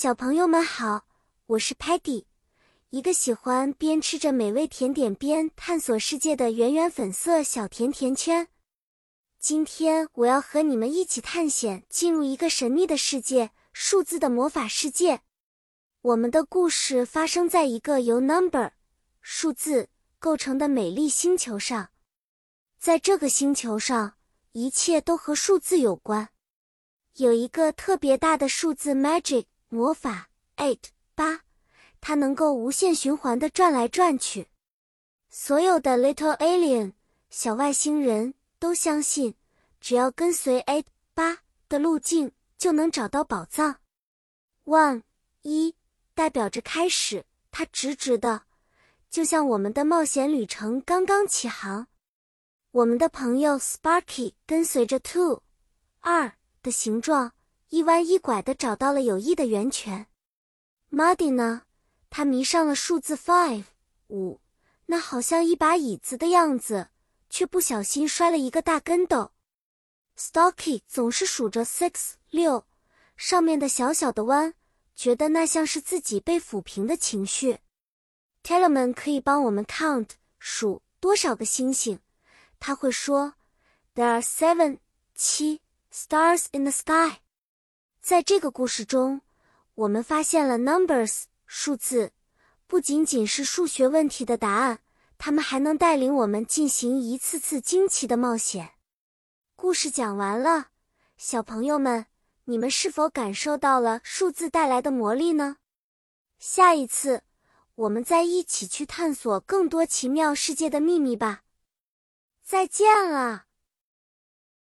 小朋友们好，我是 Patty，一个喜欢边吃着美味甜点边探索世界的圆圆粉色小甜甜圈。今天我要和你们一起探险，进入一个神秘的世界——数字的魔法世界。我们的故事发生在一个由 number 数字构成的美丽星球上。在这个星球上，一切都和数字有关。有一个特别大的数字 magic。魔法 eight 八，它能够无限循环的转来转去。所有的 little alien 小外星人都相信，只要跟随 eight 八的路径，就能找到宝藏。one 一代表着开始，它直直的，就像我们的冒险旅程刚刚起航。我们的朋友 Sparky 跟随着 two 二的形状。一弯一拐地找到了有益的源泉。Muddy 呢？他迷上了数字 five 五，那好像一把椅子的样子，却不小心摔了一个大跟斗。Stocky 总是数着 six 六上面的小小的弯，觉得那像是自己被抚平的情绪。Tellerman 可以帮我们 count 数多少个星星，他会说：There are seven 七 stars in the sky。在这个故事中，我们发现了 numbers 数字不仅仅是数学问题的答案，它们还能带领我们进行一次次惊奇的冒险。故事讲完了，小朋友们，你们是否感受到了数字带来的魔力呢？下一次，我们再一起去探索更多奇妙世界的秘密吧。再见了。